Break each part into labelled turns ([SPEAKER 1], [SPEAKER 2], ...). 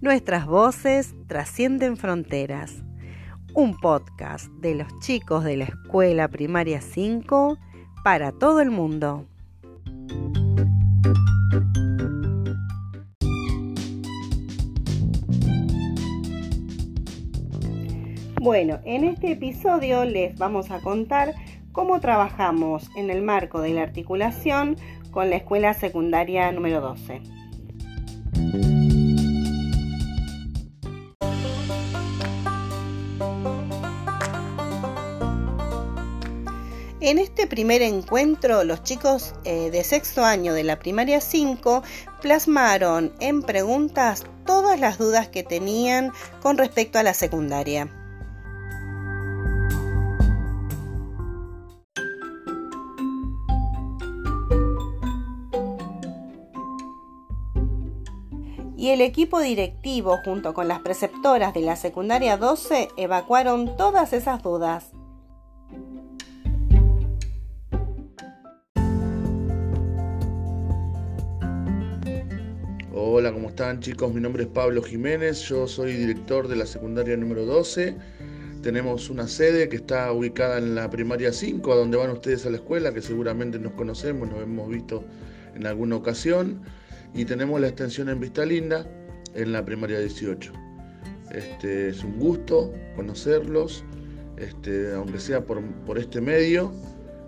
[SPEAKER 1] Nuestras voces trascienden fronteras. Un podcast de los chicos de la Escuela Primaria 5 para todo el mundo. Bueno, en este episodio les vamos a contar cómo trabajamos en el marco de la articulación con la escuela secundaria número 12. En este primer encuentro, los chicos eh, de sexto año de la primaria 5 plasmaron en preguntas todas las dudas que tenían con respecto a la secundaria. y el equipo directivo junto con las preceptoras de la secundaria 12 evacuaron todas esas dudas.
[SPEAKER 2] Hola, ¿cómo están chicos? Mi nombre es Pablo Jiménez, yo soy director de la secundaria número 12. Tenemos una sede que está ubicada en la primaria 5, a donde van ustedes a la escuela, que seguramente nos conocemos, nos hemos visto en alguna ocasión. Y tenemos la extensión en Vista Linda, en la primaria 18. Este, es un gusto conocerlos, este, aunque sea por, este medio.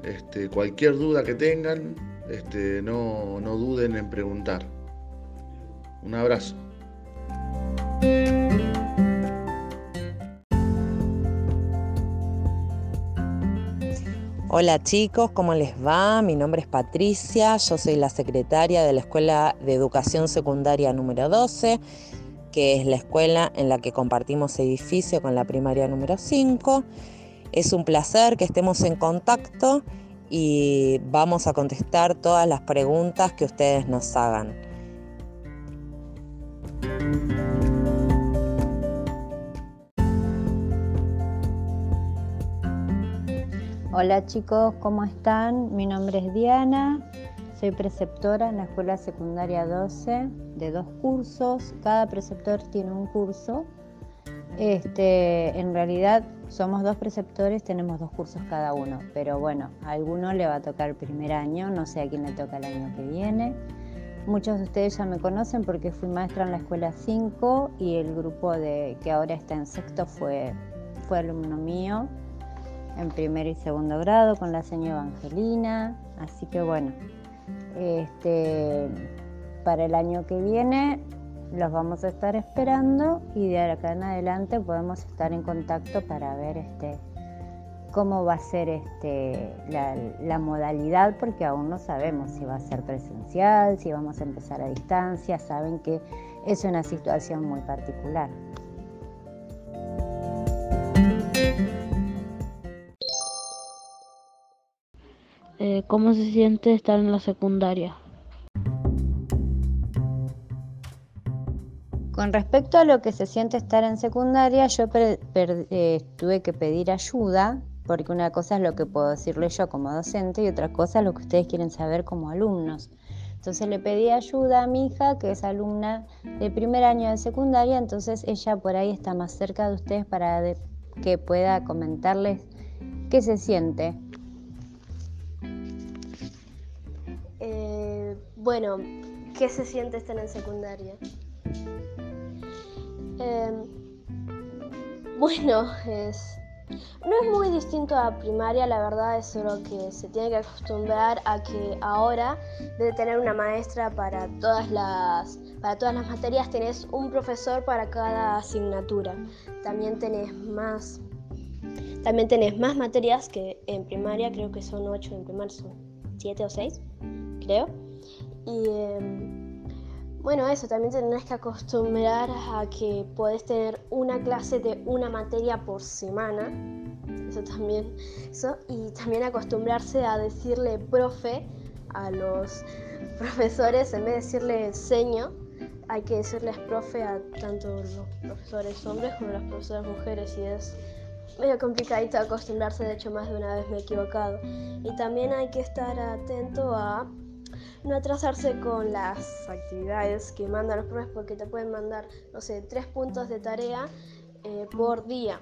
[SPEAKER 2] Este, cualquier duda que tengan, este, no, no duden en preguntar. Un abrazo.
[SPEAKER 3] Hola chicos, ¿cómo les va? Mi nombre es Patricia, yo soy la secretaria de la Escuela de Educación Secundaria número 12, que es la escuela en la que compartimos edificio con la primaria número 5. Es un placer que estemos en contacto y vamos a contestar todas las preguntas que ustedes nos hagan.
[SPEAKER 4] Hola chicos, ¿cómo están? Mi nombre es Diana, soy preceptora en la Escuela Secundaria 12 de dos cursos. Cada preceptor tiene un curso. Este, en realidad somos dos preceptores, tenemos dos cursos cada uno, pero bueno, a alguno le va a tocar el primer año, no sé a quién le toca el año que viene. Muchos de ustedes ya me conocen porque fui maestra en la escuela 5 y el grupo de, que ahora está en sexto fue, fue alumno mío en primer y segundo grado con la señora Evangelina. Así que bueno, este, para el año que viene los vamos a estar esperando y de acá en adelante podemos estar en contacto para ver este, cómo va a ser este, la, la, modalidad, porque aún no sabemos si va a ser presencial, si vamos a empezar a distancia, saben que es una situación muy particular.
[SPEAKER 5] Eh, ¿Cómo se siente estar en la secundaria?
[SPEAKER 4] Con respecto a lo que se siente estar en secundaria, yo eh, tuve que pedir ayuda, porque una cosa es lo que puedo decirle yo como docente y otra cosa es lo que ustedes quieren saber como alumnos. Entonces le pedí ayuda a mi hija, que es alumna de primer año de secundaria, entonces ella por ahí está más cerca de ustedes para que pueda comentarles qué se siente.
[SPEAKER 6] Bueno, ¿qué se siente estar en secundaria? Em, bueno, es, no es muy distinto a primaria, la verdad es solo que se tiene que acostumbrar a que ahora, de tener una maestra para todas las, para todas las materias, tenés un profesor para cada asignatura. También tenés más, también tenés más materias que en primaria, creo que son ocho, en primaria son siete o seis, creo. Y em, bueno, eso, también tendrás que acostumbrar a que puedes tener una clase de una materia por semana. Eso también, eso, y también acostumbrarse a decirle profe a los profesores en vez de decirle seño, hay que decirles profe a tanto los profesores hombres como las profesoras mujeres y es medio complicadito acostumbrarse, de hecho más de una vez me he equivocado. Y también hay que estar atento a no atrasarse con las actividades que mandan los profes porque te pueden mandar, no sé, tres puntos de tarea eh, por día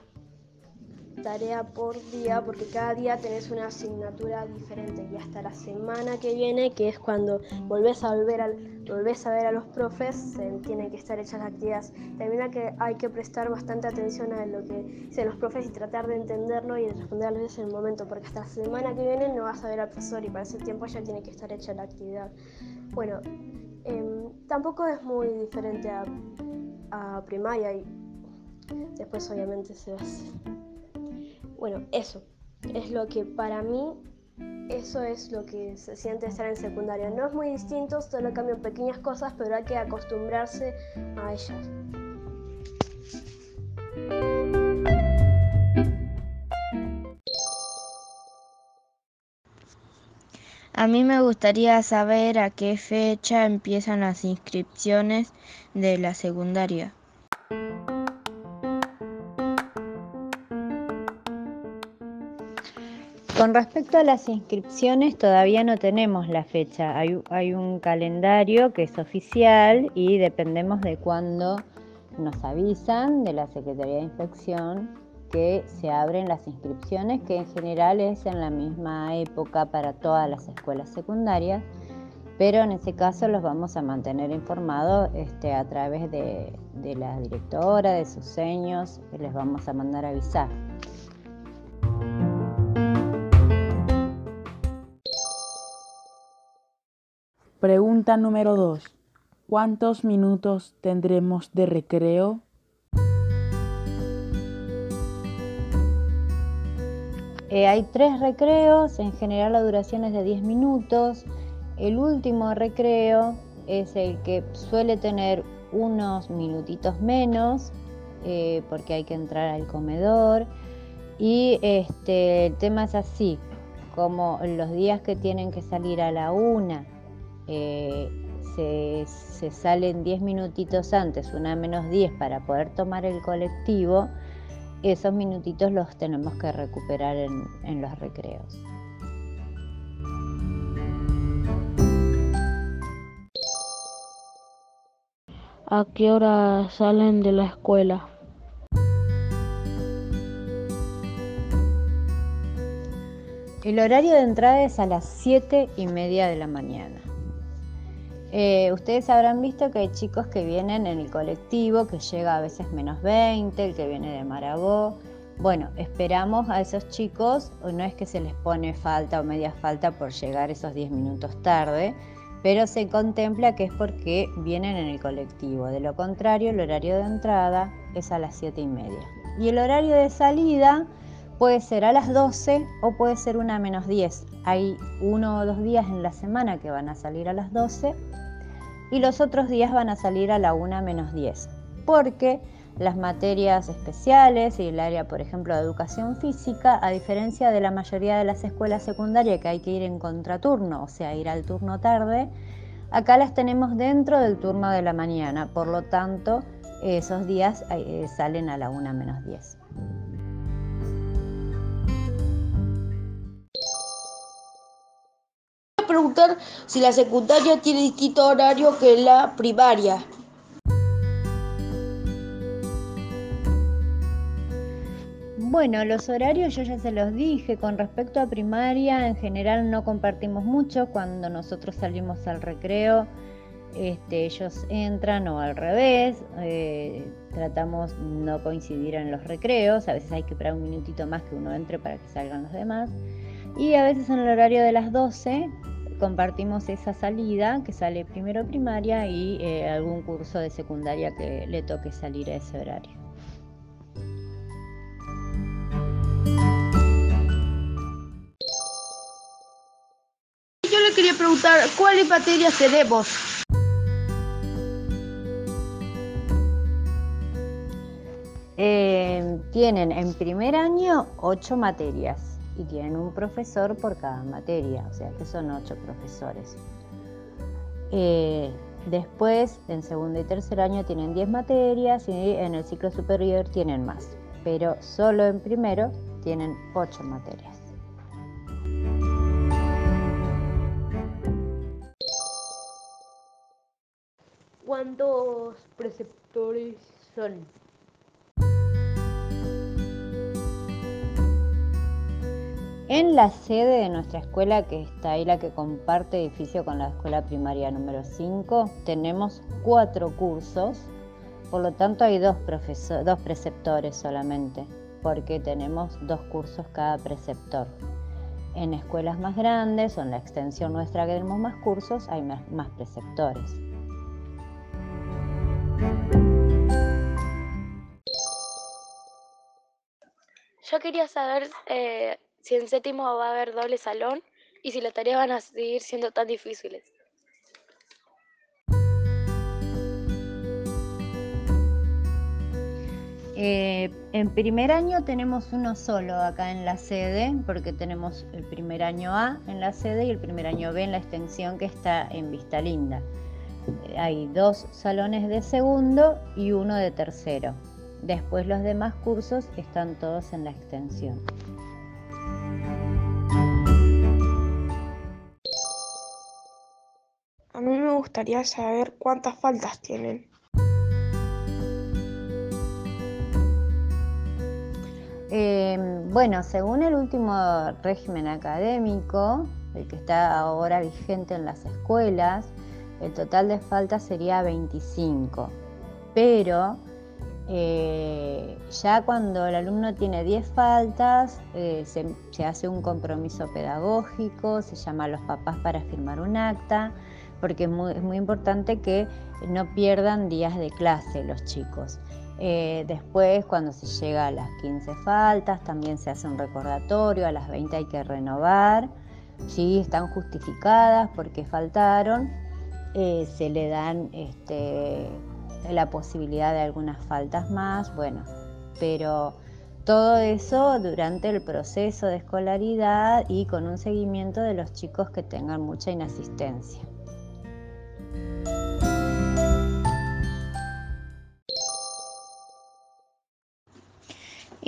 [SPEAKER 6] tarea por día porque cada día tenés una asignatura diferente y hasta la semana que viene, que es cuando volvés a volver al, volvés a ver a los profes, tienen que estar hechas las actividades. También que, hay que prestar bastante atención a lo que dicen los profes y tratar de entenderlo y de responderles en el momento, porque hasta la semana que viene no vas a ver al profesor y para ese tiempo ya tiene que estar hecha la actividad. Bueno, em, tampoco es muy diferente a, a primaria y después obviamente se. Bueno, eso es lo que para mí, eso es lo que se siente estar en secundaria. No es muy distinto, solo cambian pequeñas cosas, pero hay que acostumbrarse a ellas.
[SPEAKER 5] A mí me gustaría saber a qué fecha empiezan las inscripciones de la secundaria.
[SPEAKER 4] Con respecto a las inscripciones, todavía no tenemos la fecha. Hay, un calendario que es oficial y dependemos de cuándo nos avisan de la Secretaría de Inspección que se abren las inscripciones, que en general es en la misma época para todas las escuelas secundarias, pero en ese caso los vamos a mantener informados este, a través de, de la directora, de sus seños, les vamos a mandar avisar.
[SPEAKER 7] Pregunta número 2. ¿Cuántos minutos tendremos de recreo?
[SPEAKER 4] Eh, hay tres recreos, en general la duración es de 10 minutos. El último recreo es el que suele tener unos minutitos menos, eh, porque hay que entrar al comedor. Y este, el tema es así, como los días que tienen que salir a la una eh, se, salen 10 minutitos antes, una menos 10 para poder tomar el colectivo, esos minutitos los tenemos que recuperar en, en los recreos.
[SPEAKER 5] ¿A qué hora salen de la escuela?
[SPEAKER 4] El horario de entrada es a las 7 y media de la mañana. Eh, ustedes habrán visto que hay chicos que vienen en el colectivo, que llega a veces menos 20, el que viene de Marabó. Bueno, esperamos a esos chicos, no es que se les pone falta o media falta por llegar esos 10 minutos tarde, pero se contempla que es porque vienen en el colectivo. De lo contrario, el horario de entrada es a las 7 y media. Y el horario de salida puede ser a las 12 o puede ser una menos 10. Hay uno o dos días en la semana que van a salir a las 12 y los otros días van a salir a la 1 menos 10, porque las materias especiales y el área, por ejemplo, de educación física, a diferencia de la mayoría de las escuelas secundarias que hay que ir en contraturno, o sea, ir al turno tarde, acá las tenemos dentro del turno de la mañana, por lo tanto, esos días eh, salen a la 1 menos 10.
[SPEAKER 8] Preguntar si la secundaria tiene distinto horario que la primaria.
[SPEAKER 4] Bueno, los horarios yo ya se los dije, con respecto a primaria en general no compartimos mucho, cuando nosotros salimos al recreo este, ellos entran o al revés, eh, tratamos no coincidir en los recreos, a veces hay que esperar un minutito más que uno entre para que salgan los demás. Y a veces en el horario de las 12 compartimos esa salida que sale primero primaria y eh, algún curso de secundaria que le toque salir a ese horario.
[SPEAKER 8] Yo le quería preguntar, ¿cuáles materias tenemos?
[SPEAKER 4] Eh, tienen en primer año ocho materias y tienen un profesor por cada materia, o sea que son ocho profesores. Eh, después, en segundo y tercer año tienen 10 materias y en el ciclo superior tienen más, pero solo en primero tienen ocho materias.
[SPEAKER 8] cuántos preceptores son.
[SPEAKER 4] En la sede de nuestra escuela, que está ahí la que comparte edificio con la escuela primaria número 5, tenemos cuatro cursos, por lo tanto hay dos, dos preceptores solamente, porque tenemos dos cursos cada preceptor. En escuelas más grandes o en la extensión nuestra que tenemos más cursos, hay más, preceptores.
[SPEAKER 9] Yo quería saber eh, si en séptimo va a haber doble salón y si las tareas van a seguir siendo tan difíciles.
[SPEAKER 4] Eh, en primer año tenemos uno solo acá en la sede, porque tenemos el primer año A en la sede y el primer año B en la extensión que está en Vista Linda. Eh, hay dos salones de segundo y uno de tercero. Después los demás cursos están todos en la extensión.
[SPEAKER 10] Gustaría saber cuántas faltas tienen.
[SPEAKER 4] Em, bueno, según el último régimen académico, el que está ahora vigente en las escuelas, el total de faltas sería 25. Pero eh, ya cuando el alumno tiene 10 faltas, eh, se, se, hace un compromiso pedagógico, se llama a los papás para firmar un acta porque es muy, importante que no pierdan días de clase los chicos. Eh, después, cuando se llega a las 15 faltas, también se hace un recordatorio, a las 20 hay que renovar, si están justificadas porque faltaron, eh, se le dan este, la posibilidad de algunas faltas más, bueno, pero todo eso durante el proceso de escolaridad y con un seguimiento de los chicos que tengan mucha inasistencia.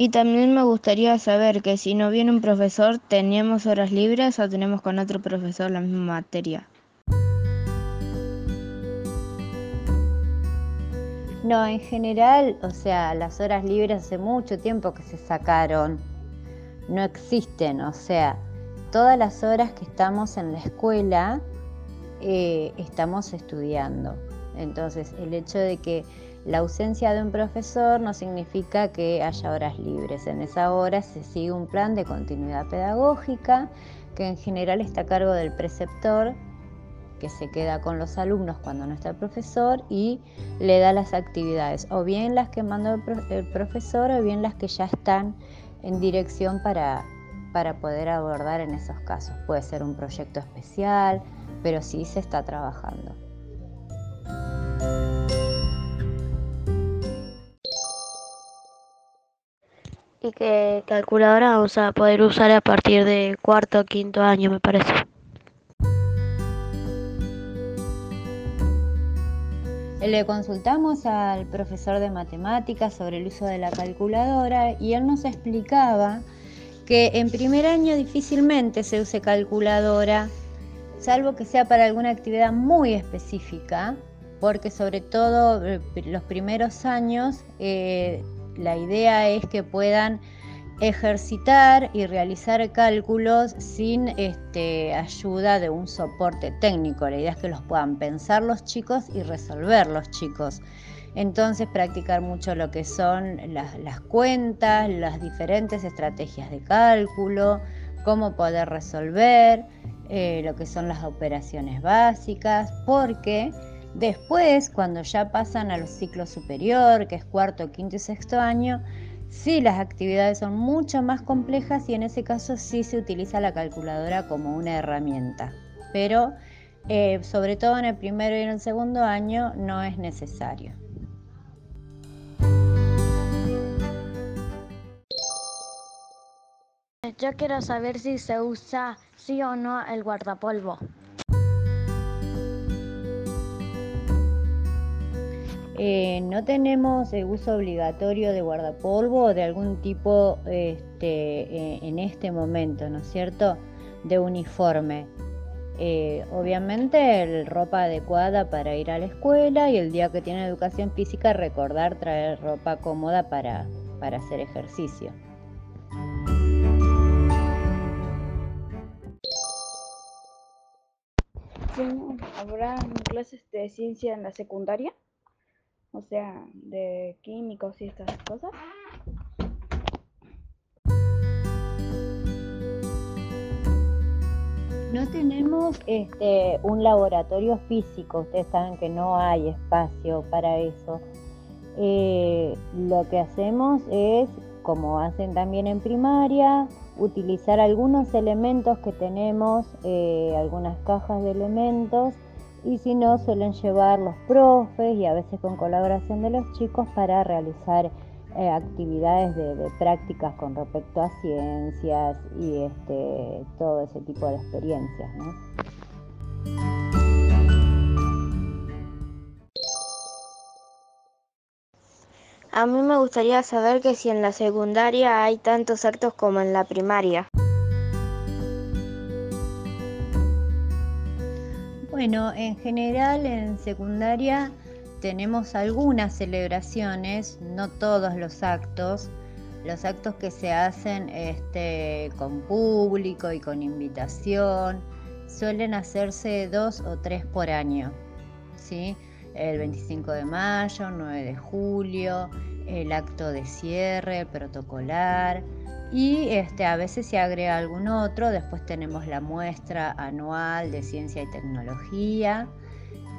[SPEAKER 5] Y también me gustaría saber que si no viene un profesor, ¿tenemos horas libres o tenemos con otro profesor la misma materia?
[SPEAKER 4] No, en general, o sea, las horas libres hace mucho tiempo que se sacaron. No existen, o sea, todas las horas que estamos en la escuela eh, estamos estudiando. Entonces, el hecho de que la ausencia de un profesor no significa que haya horas libres. En esa hora se sigue un plan de continuidad pedagógica que en general está a cargo del preceptor que se queda con los alumnos cuando no está el profesor y le da las actividades, o bien las que manda el profesor o bien las que ya están en dirección para, para poder abordar en esos casos. Puede ser un proyecto especial, pero sí se está trabajando.
[SPEAKER 9] Y que calculadora vamos a poder usar a partir de cuarto o quinto año, me parece.
[SPEAKER 4] Le consultamos al profesor de matemáticas sobre el uso de la calculadora y él nos explicaba que en primer año difícilmente se use calculadora, salvo que sea para alguna actividad muy específica, porque sobre todo eh, los primeros años eh, la idea es que puedan ejercitar y realizar cálculos sin este, ayuda de un soporte técnico. La idea es que los puedan pensar los chicos y resolver los chicos. Entonces practicar mucho lo que son las, cuentas, las diferentes estrategias de cálculo, cómo poder resolver, eh, lo que son las operaciones básicas, porque Después, cuando ya pasan a los ciclos superior, que es cuarto, quinto y sexto año, sí las actividades son mucho más complejas y en ese caso sí se utiliza la calculadora como una herramienta. Pero eh, sobre todo en el primero y en el segundo año no es necesario.
[SPEAKER 9] Yo quiero saber si se usa sí o no el guardapolvo.
[SPEAKER 4] Eh, no tenemos el uso obligatorio de guardapolvo o de algún tipo este, eh, en este momento, ¿no es cierto?, de uniforme. Eh, obviamente ropa adecuada para ir a la escuela y el día que tiene educación física recordar traer ropa cómoda para, para hacer ejercicio.
[SPEAKER 11] ¿Habrá clases de ciencia en la secundaria? O sea, de químicos y estas cosas.
[SPEAKER 4] No tenemos este, un laboratorio físico, ustedes saben que no hay espacio para eso. Eh, lo que hacemos es, como hacen también en primaria, utilizar algunos elementos que tenemos, eh, algunas cajas de elementos, y si no, suelen llevar los profes y a veces con colaboración de los chicos para realizar eh, actividades de, prácticas con respecto a ciencias y este, todo ese tipo de experiencias.
[SPEAKER 5] A mí me gustaría saber que si en la secundaria hay tantos actos como en la primaria.
[SPEAKER 4] Bueno, en general en secundaria tenemos algunas celebraciones, no todos los actos. Los actos que se hacen este, con público y con invitación suelen hacerse dos o tres por año. ¿sí? El 25 de mayo, 9 de julio, el acto de cierre, protocolar y este, a veces se agrega algún otro. Después tenemos la muestra anual de ciencia y tecnología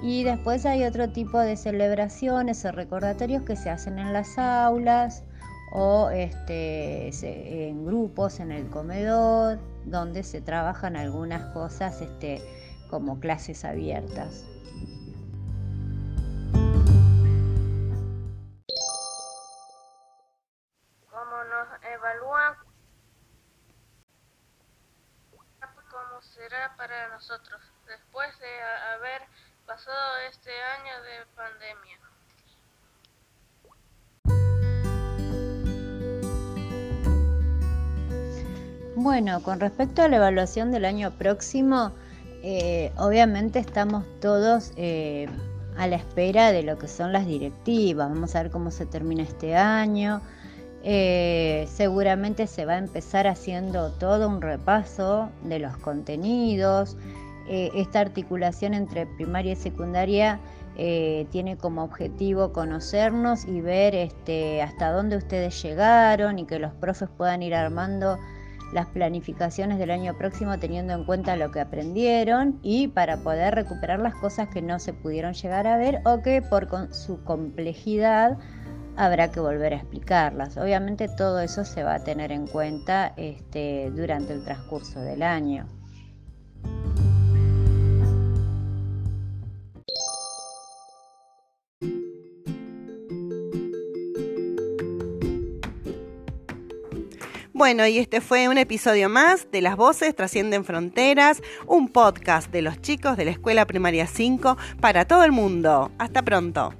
[SPEAKER 4] y después hay otro tipo de celebraciones o recordatorios que se hacen en las aulas o este, en grupos en el comedor, donde se trabajan algunas cosas este, como clases abiertas.
[SPEAKER 12] Para nosotros después de haber pasado este año de pandemia.
[SPEAKER 4] Bueno, con respecto a la evaluación del año próximo, eh, obviamente estamos todos eh, a la espera de lo que son las directivas. Vamos a ver cómo se termina este año. Eh, seguramente se va a empezar haciendo todo un repaso de los contenidos, eh, esta articulación entre primaria y secundaria eh, tiene como objetivo conocernos y ver este, hasta dónde ustedes llegaron y que los profes puedan ir armando las planificaciones del año próximo teniendo en cuenta lo que aprendieron y para poder recuperar las cosas que no se pudieron llegar a ver o que por su complejidad habrá que volver a explicarlas. Obviamente todo eso se va a tener en cuenta este, durante el transcurso del año.
[SPEAKER 1] Bueno, y este fue un episodio más de Las Voces Trascienden Fronteras, un podcast de los chicos de la Escuela Primaria 5 para todo el mundo. Hasta pronto.